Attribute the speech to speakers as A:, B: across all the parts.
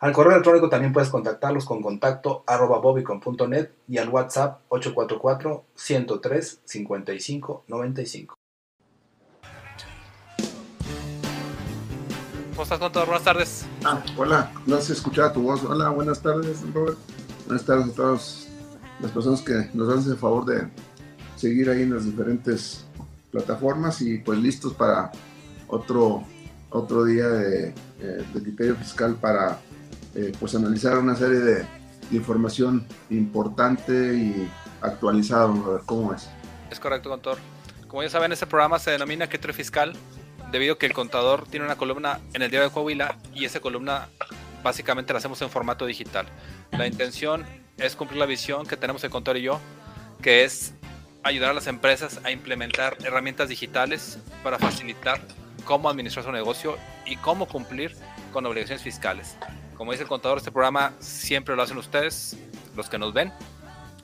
A: Al correo electrónico también puedes contactarlos con contacto arroba bobicon.net y al WhatsApp 844-103-5595.
B: ¿Cómo estás, contador? Buenas tardes.
C: Ah, hola, no se escuchaba tu voz. Hola, buenas tardes, Robert. Buenas tardes a todas las personas que nos hacen el favor de seguir ahí en las diferentes plataformas y pues listos para otro, otro día de, eh, de criterio fiscal para eh, pues analizar una serie de, de, información importante y actualizada. A ver cómo es.
B: Es correcto, contador. Como ya saben, este programa se denomina criterio fiscal debido a que el contador tiene una columna en el diario de Coahuila y esa columna básicamente la hacemos en formato digital. La intención es cumplir la visión que tenemos el contador y yo, que es ayudar a las empresas a implementar herramientas digitales para facilitar cómo administrar su negocio y cómo cumplir con obligaciones fiscales. Como dice el contador, este programa siempre lo hacen ustedes, los que nos ven,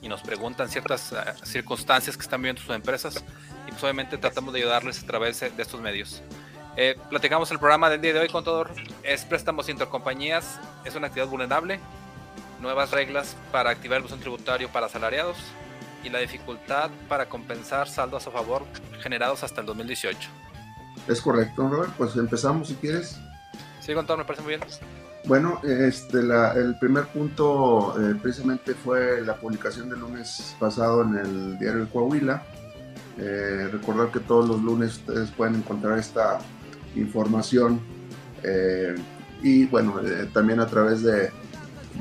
B: y nos preguntan ciertas uh, circunstancias que están viviendo sus empresas y pues obviamente tratamos de ayudarles a través de estos medios. Eh, platicamos el programa del día de hoy, contador, es préstamos intercompañías, es una actividad vulnerable, nuevas reglas para activar el buzón tributario para asalariados y la dificultad para compensar saldos a favor generados hasta el 2018.
C: Es correcto, Robert, pues empezamos si quieres.
B: Sí, contador, me parece muy bien.
C: Bueno, este, la, el primer punto eh, precisamente fue la publicación del lunes pasado en el diario de Coahuila. Eh, recordar que todos los lunes ustedes pueden encontrar esta información eh, y bueno, eh, también a través de,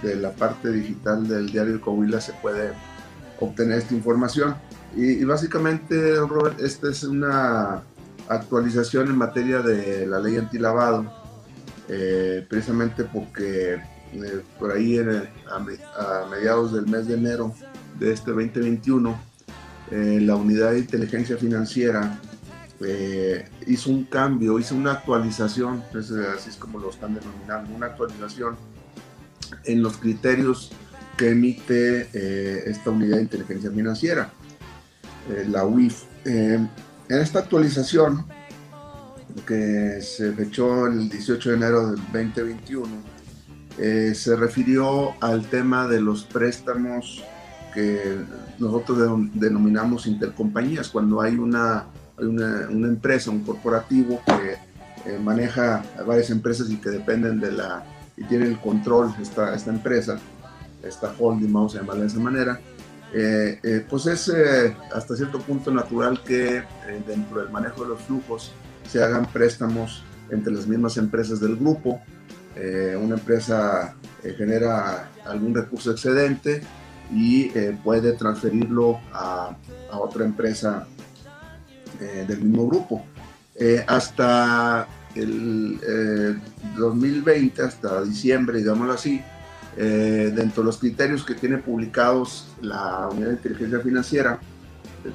C: de, la parte digital del diario de Coahuila se puede obtener esta información. Y, y básicamente, Robert, esta es una actualización en materia de la ley antilavado, eh, precisamente porque eh, por ahí en el, a, a, mediados del mes de enero de este 2021, eh, la unidad de inteligencia financiera eh, hizo un cambio, hizo una actualización, pues, así es como lo están denominando, una actualización en los criterios que emite eh, esta unidad de inteligencia financiera, eh, la UIF. en esta actualización, que se fechó el 18 de enero del 2021, eh, se refirió al tema de los préstamos que nosotros de, denominamos intercompañías, cuando hay una, una, una empresa, un corporativo que eh, maneja varias empresas y que dependen de la, y tiene el control esta, esta empresa, esta holding, vamos a llamarla de esa manera, eh, eh, pues es eh, hasta cierto punto natural que dentro del manejo de los flujos se hagan préstamos entre las mismas empresas del grupo. Una empresa genera algún recurso excedente y puede transferirlo a, a otra empresa del mismo grupo. hasta el 2020, hasta diciembre, digámoslo así, dentro de los criterios que tiene publicados la Unidad de Inteligencia Financiera,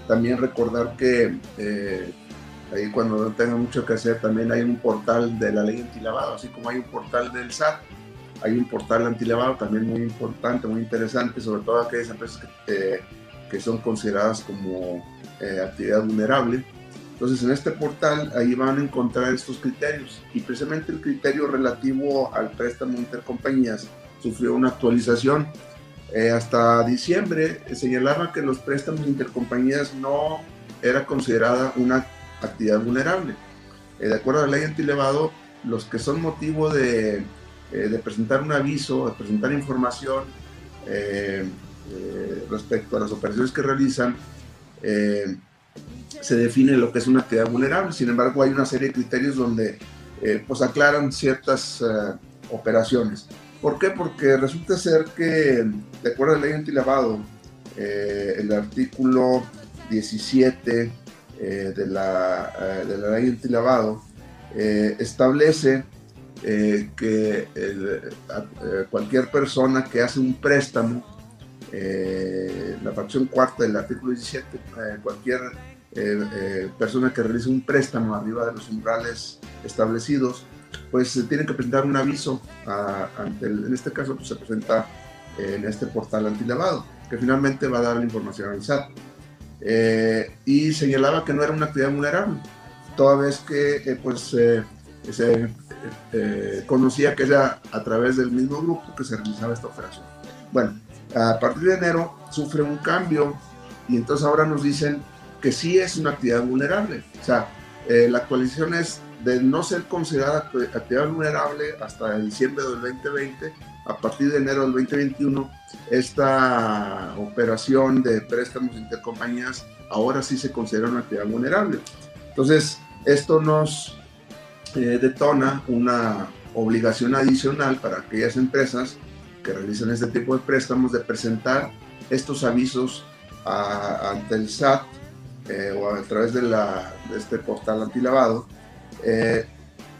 C: también recordar que ahí cuando no tenga mucho que hacer, también hay un portal de la ley antilavado, así como hay un portal del SAT, hay un portal antilavado también muy importante, muy interesante, sobre todo aquellas empresas que, eh, que son consideradas como eh, actividad vulnerable. Entonces, en este portal, ahí van a encontrar estos criterios y precisamente el criterio relativo al préstamo intercompañías sufrió una actualización. Eh, hasta diciembre señalaba que los préstamos intercompañías no era considerada una actividad vulnerable. Eh, de acuerdo a la ley antilevado, los que son motivo de, eh, de, presentar un aviso, de presentar información eh, eh respecto a las operaciones que realizan, eh, se define lo que es una actividad vulnerable. Sin embargo, hay una serie de criterios donde pues aclaran ciertas operaciones. ¿Por qué? Porque resulta ser que, de acuerdo a la ley antilavado, el artículo 17 eh, de, la, eh, de la ley antilavado eh, establece eh, que cualquier persona que hace un préstamo, la fracción cuarta del artículo 17, cualquier persona que realice un préstamo arriba de los umbrales establecidos, pues tiene que presentar un aviso ante en este caso pues, se presenta en este portal antilavado, que finalmente va a dar la información al SAT. Eh, y señalaba que no era una actividad vulnerable, toda vez que eh, pues, eh, se conocía que era a través del mismo grupo que se realizaba esta operación. Bueno, a partir de enero sufre un cambio y entonces ahora nos dicen que sí es una actividad vulnerable. O sea, la actualización es de no ser considerada actividad vulnerable hasta diciembre del 2020 a partir de enero del 2021, esta operación de préstamos intercompañías ahora sí se considera una actividad vulnerable. Entonces, esto nos eh, detona una obligación adicional para aquellas empresas que realizan este tipo de préstamos de presentar estos avisos ante el SAT eh, o a través de, la, de este portal antilavado eh,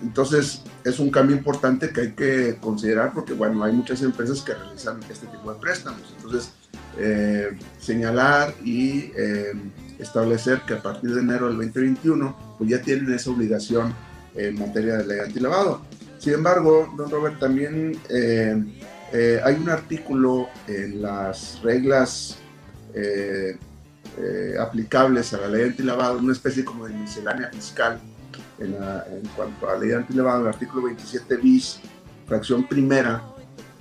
C: entonces, es un cambio importante que hay que considerar porque, bueno, hay muchas empresas que realizan este tipo de préstamos. Entonces, eh, señalar y eh, establecer que a partir de enero del 2021, pues ya tienen esa obligación en materia de ley antilavado. Sin embargo, don Robert, también eh, hay un artículo en las reglas aplicables a la ley antilavado, una especie como de miscelánea fiscal, en, cuanto a la ley antilevado, el artículo 27 bis, fracción primera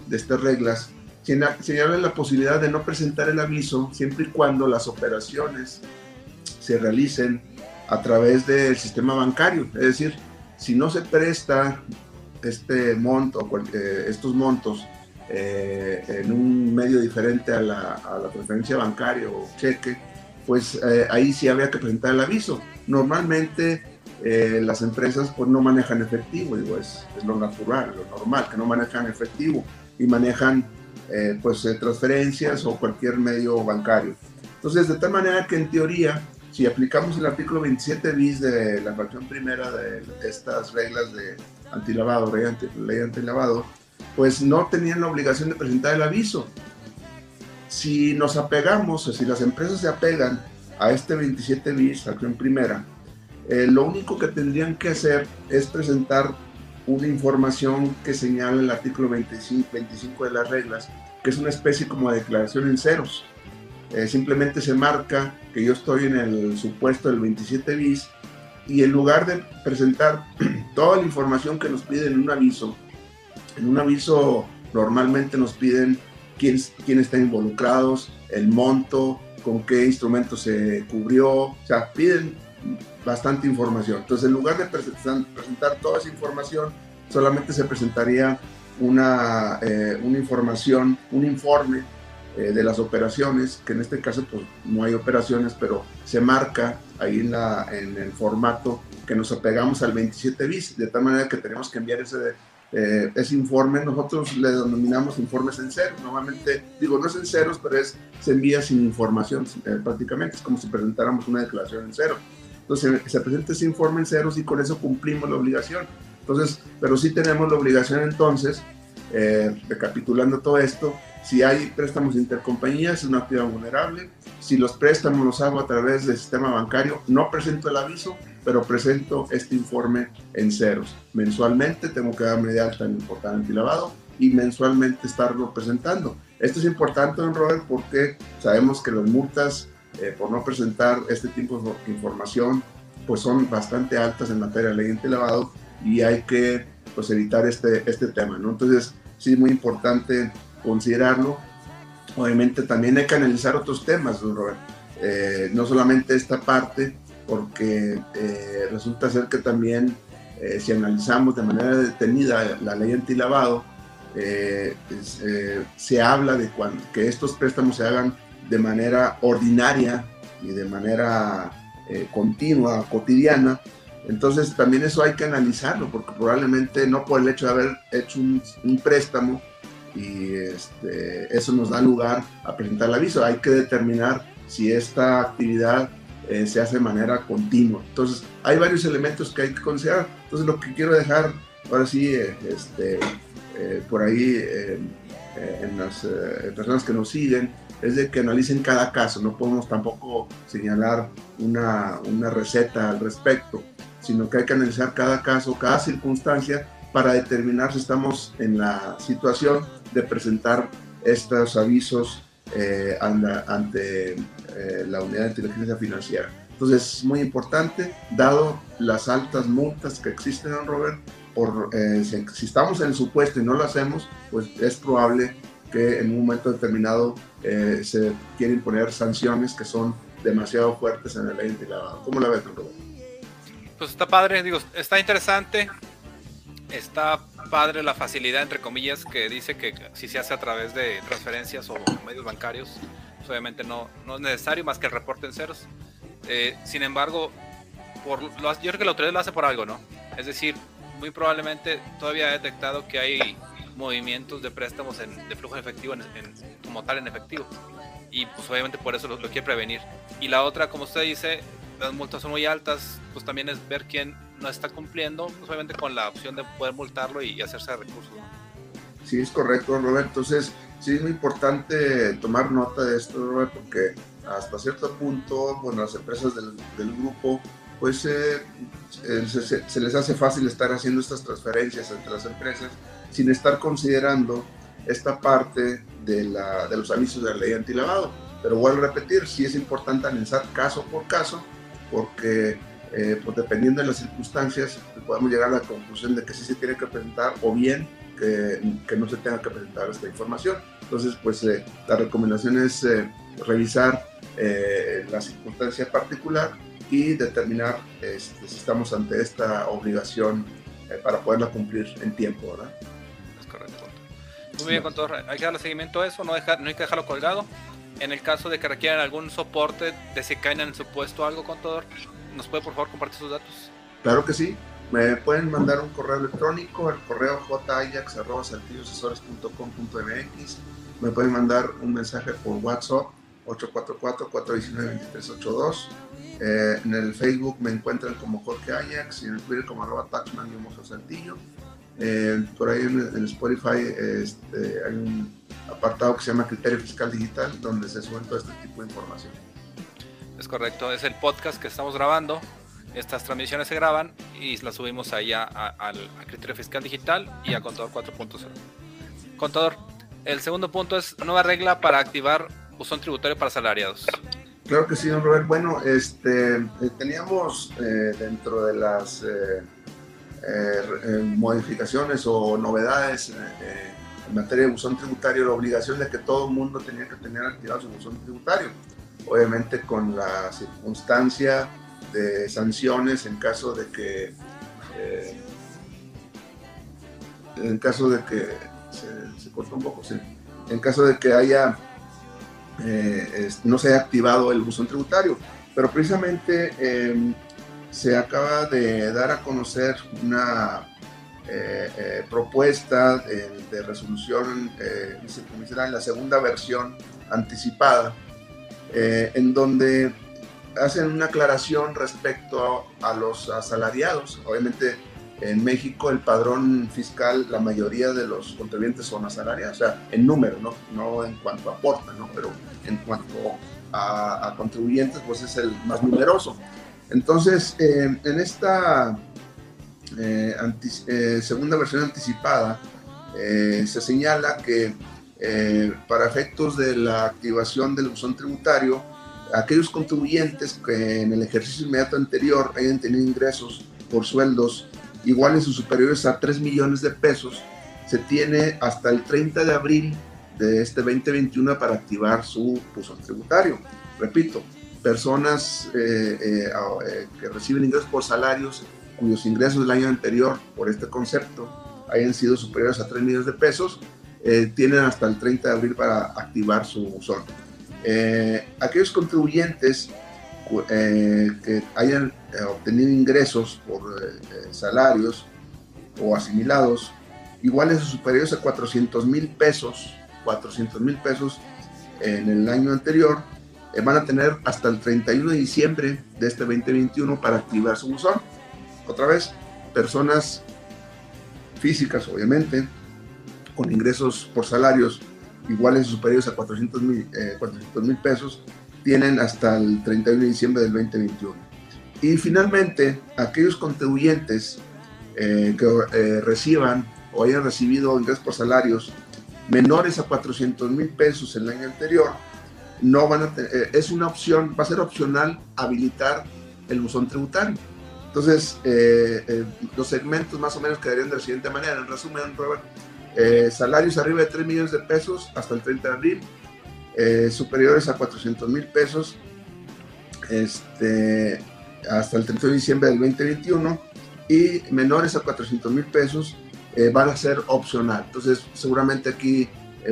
C: de estas reglas, señala la posibilidad de no presentar el aviso siempre y cuando las operaciones se realicen a través del sistema bancario. Es decir, si no se presta este monto, eh, estos montos eh, en un medio diferente a la, a la transferencia bancaria o cheque, pues eh, ahí sí habría que presentar el aviso. Normalmente eh, las empresas pues no manejan efectivo, digo, es, lo natural, lo normal, que no manejan efectivo y manejan eh, pues eh, transferencias o cualquier medio bancario. Entonces, de tal manera que en teoría, si aplicamos el artículo 27 bis de la fracción primera de estas reglas de antilavado, ley, anti, ley pues no tenían la obligación de presentar el aviso. Si nos apegamos, o si las empresas se apegan a este 27 bis, fracción primera, eh, lo único que tendrían que hacer es presentar una información que señala el artículo 25, 25 de las reglas, que es una especie como de declaración en ceros. Eh, simplemente se marca que yo estoy en el supuesto del 27 bis y en lugar de presentar toda la información que nos piden en un aviso, en un aviso normalmente nos piden quién, quién está involucrados, el monto, con qué instrumento se cubrió, o sea, piden bastante información. Entonces, en lugar de presentar, toda esa información, solamente se presentaría una, eh, una información, un informe eh, de las operaciones, que en este caso pues, no hay operaciones, pero se marca ahí en, la, en el formato que nos apegamos al 27 bis, de tal manera que tenemos que enviar ese, eh, ese informe. Nosotros le denominamos informes en cero. Normalmente, digo, no es en ceros, pero es, se envía sin información prácticamente. Es como si presentáramos una declaración en cero. Entonces se presenta ese informe en ceros y con eso cumplimos la obligación. Entonces, pero sí tenemos la obligación entonces, eh, recapitulando todo esto, si hay préstamos intercompañías es una actividad vulnerable. Si los préstamos los hago a través del sistema bancario, no presento el aviso, pero presento este informe en ceros. Mensualmente tengo que darme de alta en el portal antilavado y mensualmente estarlo presentando. Esto es importante, don Robert, porque sabemos que las multas eh, por no presentar este tipo de información, pues son bastante altas en materia de ley lavado y hay que pues, evitar este, este tema, ¿no? Entonces, sí es muy importante considerarlo. Obviamente también hay que analizar otros temas, Robert. Eh, no solamente esta parte, porque eh, resulta ser que también si analizamos de manera detenida la ley antilavado, eh, se habla de cuando, que estos préstamos se hagan de manera ordinaria y de manera eh, continua, cotidiana. Entonces también eso hay que analizarlo, porque probablemente no por el hecho de haber hecho un, préstamo y este, eso nos da lugar a presentar el aviso. Hay que determinar si esta actividad eh, se hace de manera continua. Entonces hay varios elementos que hay que considerar. Entonces lo que quiero dejar ahora sí, este, por ahí en las personas que nos siguen, es de que analicen cada caso, no podemos tampoco señalar una, una receta al respecto, sino que hay que analizar cada caso, cada circunstancia para determinar si estamos en la situación de presentar estos avisos eh, ante eh, la unidad de inteligencia financiera. Entonces es muy importante, dado las altas multas que existen, Robert, por, eh, si, si, estamos en el supuesto y no lo hacemos, pues es probable que en un momento determinado eh, se quieren imponer sanciones que son demasiado fuertes en el ley lavado. ¿Cómo la ves, Roberto?
B: Pues está padre, digo, está interesante, está padre la facilidad, entre comillas, que dice que si se hace a través de transferencias o medios bancarios, pues obviamente no, no es necesario más que el reporte en ceros. Eh, sin embargo, por, yo creo que la autoridad lo hace por algo, ¿no? Es decir, muy probablemente todavía ha detectado que hay movimientos de préstamos en, de flujo efectivo en, como tal en efectivo. Y pues obviamente por eso lo, quiere prevenir. Y la otra, como usted dice, las multas son muy altas, pues también es ver quién no está cumpliendo, pues obviamente con la opción de poder multarlo y hacerse de recursos.
C: Sí, es correcto, Roberto. Entonces, sí es muy importante tomar nota de esto, Roberto, porque hasta cierto punto, bueno, las empresas del, del grupo, pues eh, eh, se, se, les hace fácil estar haciendo estas transferencias entre las empresas sin estar considerando esta parte de, la, de los avisos de la ley antilavado. Pero vuelvo a repetir, sí es importante analizar caso por caso, porque eh, pues dependiendo de las circunstancias podemos llegar a la conclusión de que sí se tiene que presentar o bien que, que no se tenga que presentar esta información. Entonces, pues eh, la recomendación es eh, revisar la circunstancia particular y determinar este, si estamos ante esta obligación para poderla cumplir en tiempo, ¿verdad?
B: Muy bien, contador. Hay que darle seguimiento a eso, no, hay que dejarlo colgado. En el caso de que requieran algún soporte de si caen en el supuesto algo, contador, ¿nos puede por favor compartir sus datos?
C: Claro que sí. Me pueden mandar un correo electrónico al correo jayax.saltilloasesores.com.mx. Me pueden mandar un mensaje por WhatsApp 844-419-2382. Eh, en el Facebook me encuentran como Jorge Ajax y en el Twitter como arroba taxman y Saltillo. Eh, por ahí en, Spotify este, hay un apartado que se llama Criterio Fiscal Digital, donde se suben todo este tipo de información.
B: Es correcto, es el podcast que estamos grabando. Estas transmisiones se graban y las subimos ahí al Criterio Fiscal Digital y a Contador 4.0. Contador, el segundo punto es nueva regla para activar buzón tributario para salariados.
C: Claro que sí, don Robert. Bueno, este, eh, teníamos eh, dentro de las eh, eh, modificaciones o novedades eh, en materia de buzón tributario, la obligación de que todo el mundo tenía que tener activado su buzón tributario. Obviamente con la circunstancia de sanciones en caso de que en caso de que se, cortó un poco, sí. En caso de que haya no se haya activado el buzón tributario. Pero precisamente se acaba de dar a conocer una eh, eh, propuesta de, resolución, eh, en la segunda versión anticipada, eh, en donde hacen una aclaración respecto a, los asalariados. Obviamente en México el padrón fiscal, la mayoría de los contribuyentes son asalariados, o sea, en número, no, no en cuanto aportan, ¿no? pero en cuanto a, a contribuyentes, pues es el más numeroso. Entonces, eh, en esta eh, eh, segunda versión anticipada, se señala que para efectos de la activación del buzón tributario, aquellos contribuyentes que en el ejercicio inmediato anterior hayan tenido ingresos por sueldos iguales o superiores a 3 millones de pesos, se tiene hasta el 30 de abril de este 2021 para activar su buzón tributario. Repito, personas eh, eh, eh, que reciben ingresos por salarios cuyos ingresos del año anterior por este concepto hayan sido superiores a 3 millones de pesos, tienen hasta el 30 de abril para activar su buzón. aquellos contribuyentes que hayan obtenido ingresos por salarios o asimilados iguales o superiores a 400 mil pesos, 400 mil pesos en el año anterior, eh, van a tener hasta el 31 de diciembre de este 2021 para activar su buzón. Otra vez, personas físicas, obviamente, con ingresos por salarios iguales o superiores a 400 mil eh, pesos, tienen hasta el 31 de diciembre del 2021. Y finalmente, aquellos contribuyentes eh, que eh, reciban o hayan recibido ingresos por salarios menores a 400 mil pesos en el año anterior, no van a es una opción, va a ser opcional habilitar el buzón tributario. Entonces, los segmentos más o menos quedarían de la siguiente manera. En resumen, Robert, eh, salarios arriba de 3 millones de pesos hasta el 30 de abril, eh, superiores a 400 mil pesos este, hasta el 30 de diciembre del 2021 y menores a 400 mil pesos eh, van a ser opcional. Entonces, seguramente aquí,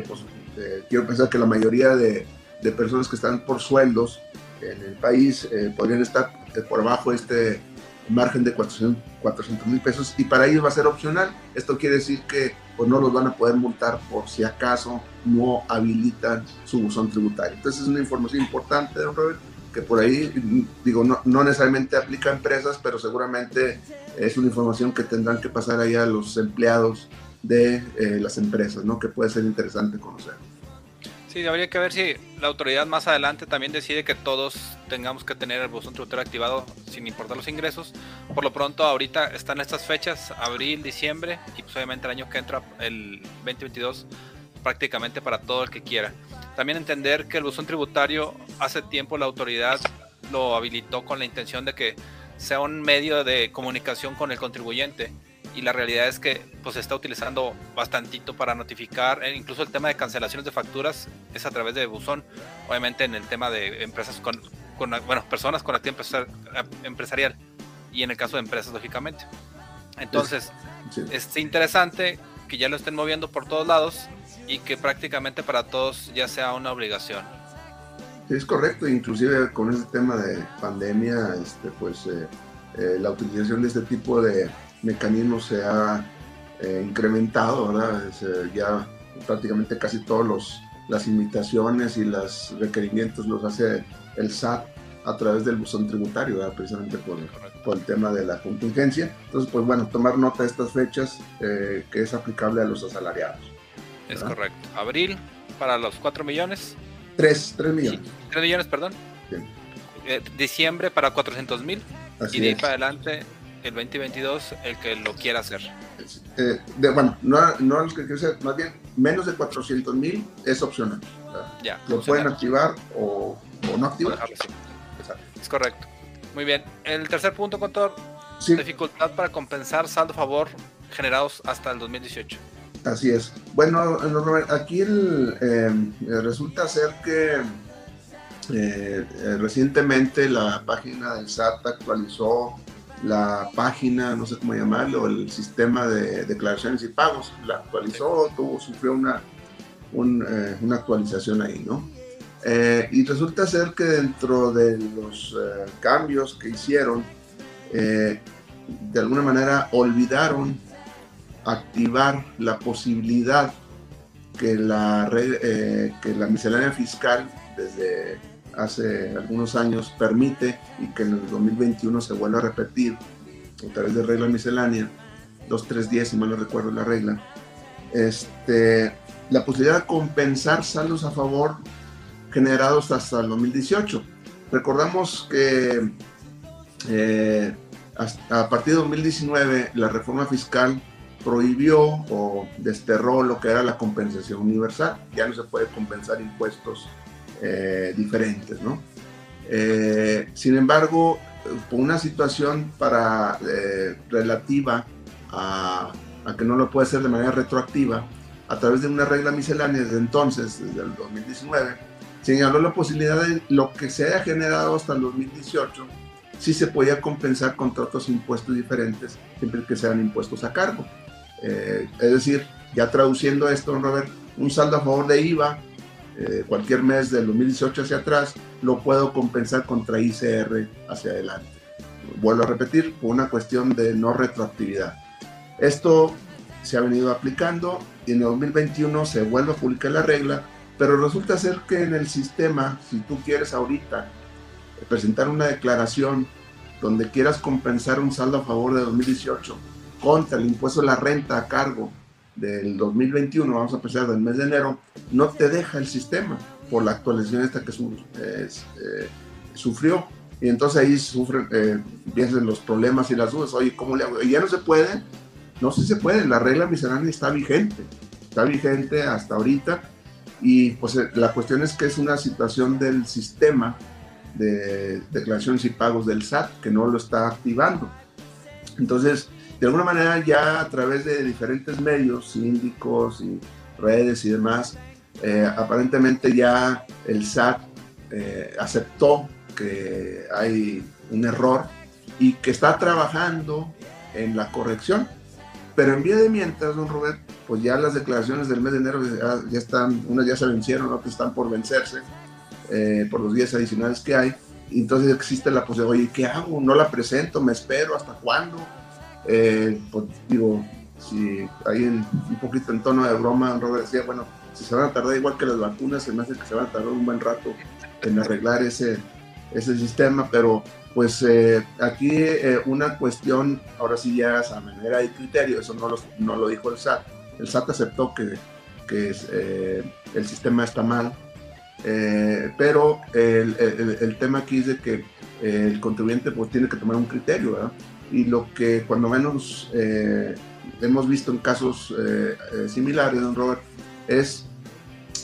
C: pues, quiero pensar que la mayoría de, de, personas que están por sueldos en el país podrían estar por abajo este margen de 400 mil pesos y para ellos va a ser opcional. Esto quiere decir que pues, no los van a poder multar por si acaso no habilitan su buzón tributario. Entonces es una información importante, don Robert, que por ahí, digo, no, no necesariamente aplica a empresas, pero seguramente es una información que tendrán que pasar ahí a los empleados de eh, las empresas, ¿no? Que puede ser interesante conocer.
B: Sí, habría que ver si la autoridad más adelante también decide que todos tengamos que tener el buzón tributario activado sin importar los ingresos. Por lo pronto, ahorita están estas fechas, abril, diciembre, y pues obviamente el año que entra, el 2022, prácticamente para todo el que quiera. También entender que el buzón tributario hace tiempo la autoridad lo habilitó con la intención de que sea un medio de comunicación con el contribuyente y la realidad es que pues se está utilizando bastantito para notificar, eh, incluso el tema de cancelaciones de facturas es a través de buzón, obviamente en el tema de empresas con, bueno, personas con actividad empresarial y en el caso de empresas lógicamente. Entonces, es interesante que ya lo estén moviendo por todos lados y que prácticamente para todos ya sea una obligación.
C: Es correcto, inclusive con este tema de pandemia, este, pues eh, eh, la utilización de este tipo de mecanismo se ha eh, incrementado, ¿verdad? Eh, ya prácticamente casi todas las invitaciones y los requerimientos los hace el SAT a través del buzón tributario, ¿verdad? precisamente por, por, el tema de la contingencia. Entonces, pues bueno, tomar nota de estas fechas eh, que es aplicable a los asalariados.
B: Es correcto. Abril para los 4 millones.
C: 3, 3 millones.
B: 3 millones, perdón. diciembre para 400 mil. Y de ahí para adelante el 2022 el que lo quiera hacer.
C: Eh, de, bueno, no, no los que quieren hacer, más bien menos de 400 mil es opcional. Ya, lo pueden activar o, o no activar.
B: Es correcto. Muy bien. El tercer punto, contador, dificultad para compensar saldo a favor generados hasta el 2018.
C: Así es. Bueno, aquí el, eh, resulta ser que eh, recientemente la página del SAT actualizó la página, no sé cómo llamarlo, el sistema de declaraciones y pagos, la actualizó, tuvo, sufrió una, eh, una actualización ahí, ¿no? Eh, y resulta ser que dentro de los eh, cambios que hicieron, de alguna manera olvidaron activar la posibilidad que la, que la miscelánea fiscal desde hace algunos años permite y que en el 2021 se vuelve a repetir a través de regla miscelánea, 2310 si mal no recuerdo la regla, este, la posibilidad de compensar saldos a favor generados hasta el 2018. Recordamos que eh, a partir de 2019 la reforma fiscal prohibió o desterró lo que era la compensación universal. Ya no se puede compensar impuestos eh, diferentes, ¿no? Eh, sin embargo, por una situación para, eh, relativa a, que no lo puede hacer de manera retroactiva, a través de una regla miscelánea desde entonces, desde el 2019, señaló la posibilidad de lo que se haya generado hasta el 2018, si se podía compensar contra otros impuestos diferentes, siempre que sean impuestos a cargo. es decir, ya traduciendo esto, Robert, un saldo a favor de IVA eh, cualquier mes del 2018 hacia atrás, lo puedo compensar contra ICR hacia adelante. Vuelvo a repetir, por una cuestión de no retroactividad. Esto se ha venido aplicando y en el 2021 se vuelve a publicar la regla, pero resulta ser que en el sistema, si tú quieres ahorita presentar una declaración donde quieras compensar un saldo a favor de 2018, contra el impuesto de la renta a cargo del 2021, vamos a empezar del mes de enero, no te deja el sistema por la actualización esta que eh, sufrió. Y entonces ahí sufren, eh, los problemas y las dudas. Oye, ¿cómo le hago? Y ya no se puede. No si se puede. La regla miscelánea está vigente. Está vigente hasta ahorita. Y pues eh, la cuestión es que es una situación del sistema de declaraciones y pagos del SAT que no lo está activando. Entonces, de alguna manera ya a través de diferentes medios, síndicos y redes y demás, eh, aparentemente ya el SAT eh, aceptó que hay un error y que está trabajando en la corrección. Pero en vía de mientras, don Robert, pues ya las declaraciones del mes de enero ya, están, unas ya se vencieron, otras están por vencerse eh, por los días adicionales que hay. Entonces existe la posibilidad, oye, ¿qué hago? ¿No la presento? ¿Me espero? ¿Hasta cuándo? Pues digo, si hay un poquito en tono de broma, Robert decía, bueno, si se van a tardar igual que las vacunas, se me hace que se van a tardar un buen rato en arreglar ese, ese sistema, pero pues eh, aquí eh, una cuestión, ahora sí ya a manera de criterio, eso no lo, no lo dijo el SAT, el SAT aceptó que, que eh, el sistema está mal, pero el, el, tema aquí es de que el contribuyente pues tiene que tomar un criterio, ¿verdad? Y lo que cuando menos hemos visto en casos similares, don Robert, es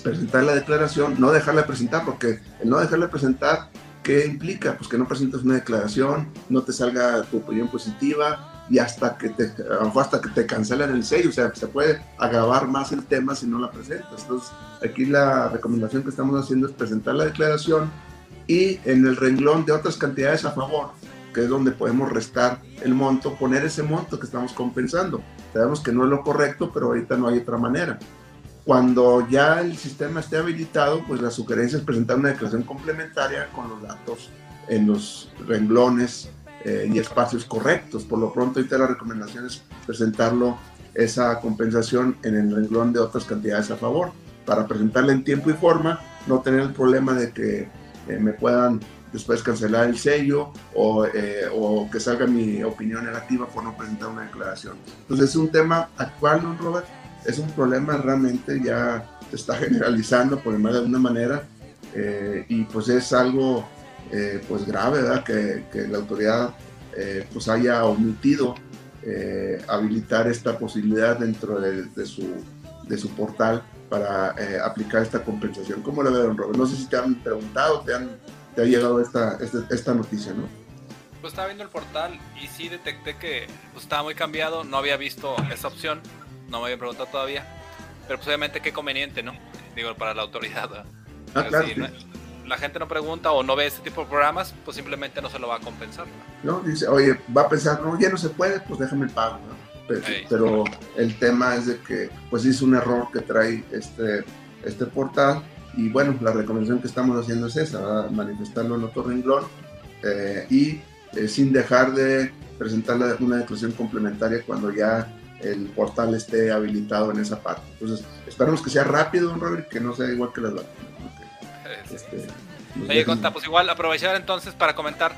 C: presentar la declaración, no dejarla presentar, porque el no dejarla presentar, ¿qué implica? Pues que no presentes una declaración, no te salga tu opinión positiva y hasta que te, hasta que te cancelen el sello, o sea, se puede agravar más el tema si no la presentas. Entonces, aquí la recomendación que estamos haciendo es presentar la declaración y en el renglón de otras cantidades a favor, que es donde podemos restar el monto, poner ese monto que estamos compensando. Sabemos que no es lo correcto, pero ahorita no hay otra manera. Cuando ya el sistema esté habilitado, pues la sugerencia es presentar una declaración complementaria con los datos en los renglones eh, y espacios correctos. Por lo pronto, ahorita la recomendación es presentarlo, esa compensación en el renglón de otras cantidades a favor, para presentarla en tiempo y forma, no tener el problema de que eh, me puedan después cancelar el sello o, eh, o, que salga mi opinión negativa por no presentar una declaración. Entonces es un tema actual, ¿no, Robert? es un problema realmente ya se está generalizando por de alguna manera eh, y pues es algo eh, pues grave ¿verdad? Que, que la autoridad eh, pues haya omitido habilitar esta posibilidad dentro de, de, su, de su portal para aplicar esta compensación. ¿Cómo lo ven, Robert? No sé si te han preguntado, te, han, te ha llegado esta, esta, esta noticia, ¿no?
B: Pues estaba viendo el portal y sí detecté que pues, estaba muy cambiado, no había visto esa opción no me habían preguntado todavía. Pero pues obviamente qué conveniente, ¿no? Digo, para la autoridad.
C: Ah, claro,
B: la gente no pregunta o no ve este tipo de programas, pues simplemente no se lo va a compensar.
C: No, dice, oye, va a pensar, no, ya no se puede, pues déjame el pago, ¿no? Pero, el tema es de que, pues es un error que trae este, este portal y bueno, la recomendación que estamos haciendo es esa, manifestarlo en otro renglón eh, y eh, sin dejar de presentar una declaración complementaria cuando ya el portal esté habilitado en esa parte. Entonces, esperemos que sea rápido, don Robert, que no sea igual que las vacunas.
B: Este, Oye, Conta, pues igual aprovechar entonces para comentar,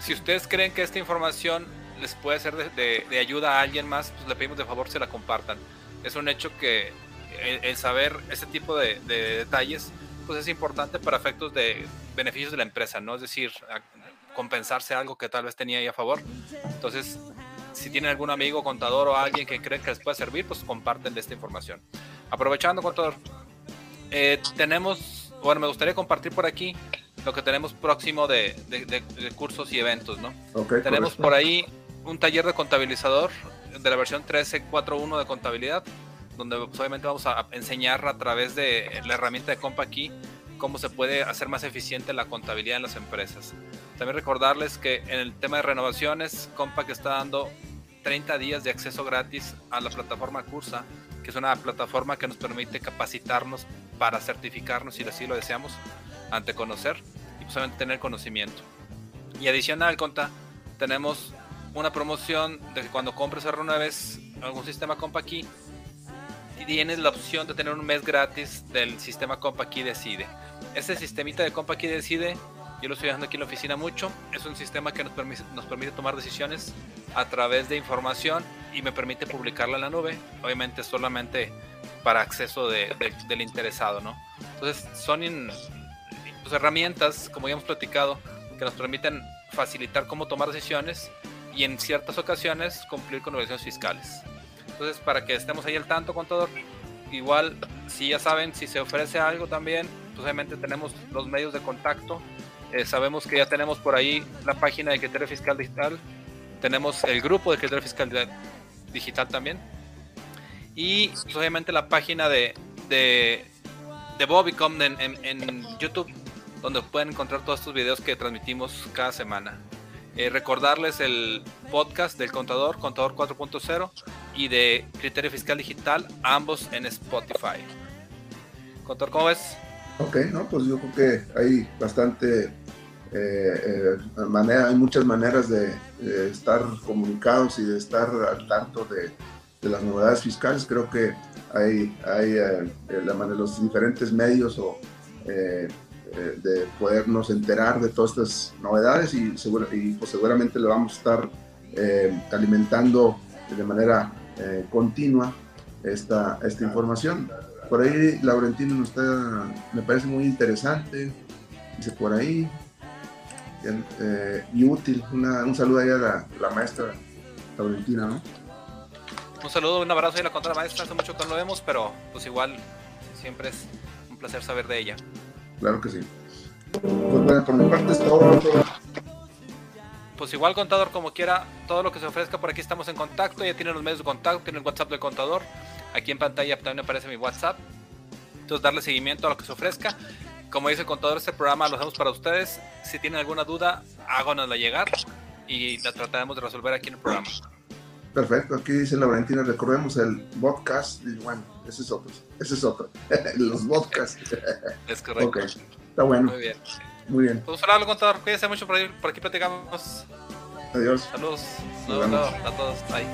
B: si ustedes creen que esta información les puede ser de, ayuda a alguien más, pues le pedimos de favor se la compartan. Es un hecho que el, saber ese tipo de, de, detalles, pues es importante para efectos de beneficios de la empresa, ¿no? Es decir, compensarse algo que tal vez tenía ahí a favor. Entonces, si tienen algún amigo contador o alguien que creen que les pueda servir, pues comparten de esta información. Aprovechando, contador, eh, tenemos, bueno, me gustaría compartir por aquí lo que tenemos próximo de, cursos y eventos, ¿no? tenemos por ahí un taller de contabilizador de la versión 13.4.1 de contabilidad, donde obviamente vamos a enseñar a través de la herramienta de Compa aquí cómo se puede hacer más eficiente la contabilidad en las empresas. También recordarles que en el tema de renovaciones, Compact está dando 30 días de acceso gratis a la plataforma Cursa, que es una plataforma que nos permite capacitarnos para certificarnos, si así lo deseamos, ante conocer y solamente tener conocimiento. Y adicional, Conta, tenemos una promoción de que cuando compres o renueves algún sistema Compa aquí, tienes la opción de tener un mes gratis del sistema Compa aquí Decide. Este sistemita de Compa aquí Decide yo lo estoy dejando aquí en la oficina mucho. Es un sistema que nos permite, nos permite tomar decisiones a través de información y me permite publicarla en la nube, obviamente solamente para acceso de, del interesado, ¿no? Entonces son pues, herramientas, como ya hemos platicado, que nos permiten facilitar cómo tomar decisiones y en ciertas ocasiones cumplir con obligaciones fiscales. Entonces, para que estemos ahí al tanto, contador, igual, si ya saben, si se ofrece algo también, pues obviamente tenemos los medios de contacto. Eh, sabemos que ya tenemos por ahí la página de Criterio Fiscal Digital, tenemos el grupo de Criterio Fiscal Digital también, y pues, obviamente la página de, de, de Bobicom en, YouTube, donde pueden encontrar todos estos videos que transmitimos cada semana. Eh, recordarles el podcast del contador, contador 4.0 y de criterio fiscal digital, ambos en Spotify. Contador, ¿cómo ves?
C: Ok, no, pues yo creo que hay bastante eh, eh, manera, hay muchas maneras de, estar comunicados y de estar al tanto de, las novedades fiscales. Creo que hay, hay la manera, los diferentes medios o, de podernos enterar de todas estas novedades y, y pues seguramente le vamos a estar alimentando de manera continua esta, esta información. Por ahí Laurentino nos está, me parece muy interesante, dice por ahí, eh, y útil. un saludo ahí a la, maestra Laurentina, ¿no?
B: Un saludo, un abrazo y la contra maestra, hace mucho que no lo vemos, pero pues igual siempre es un placer saber de ella.
C: Claro que sí. Pues bueno, por mi parte es todo.
B: Pues igual contador, como quiera, todo lo que se ofrezca por aquí estamos en contacto, ya tienen los medios de contacto, tienen el WhatsApp del contador, Aquí en pantalla también aparece mi WhatsApp. Entonces darle seguimiento a lo que se ofrezca. Como dice el contador, este programa lo hacemos para ustedes. Si tienen alguna duda, háganosla llegar y la trataremos de resolver aquí en el programa.
C: Perfecto, aquí dice la Valentina, recordemos el podcast, y bueno, ese es otro, ese es otro, los podcasts.
B: Es correcto. Okay.
C: Está bueno. Muy bien. Muy bien.
B: Pues hablar contador, cuídense mucho por, ahí, por aquí platicamos.
C: Adiós.
B: Saludos. Saludos a todos. Bye.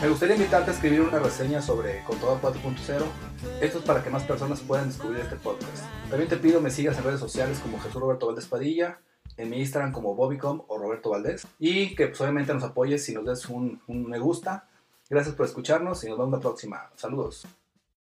A: Me gustaría invitarte a escribir una reseña sobre Contador 4.0. Esto es para que más personas puedan descubrir este podcast. También te pido me sigas en redes sociales como Jesús Roberto Valdés Padilla, en mi Instagram como Bobicom o Roberto Valdés. Y que pues, obviamente nos apoyes y nos des un, un me gusta. Gracias por escucharnos y nos vemos la próxima. Saludos.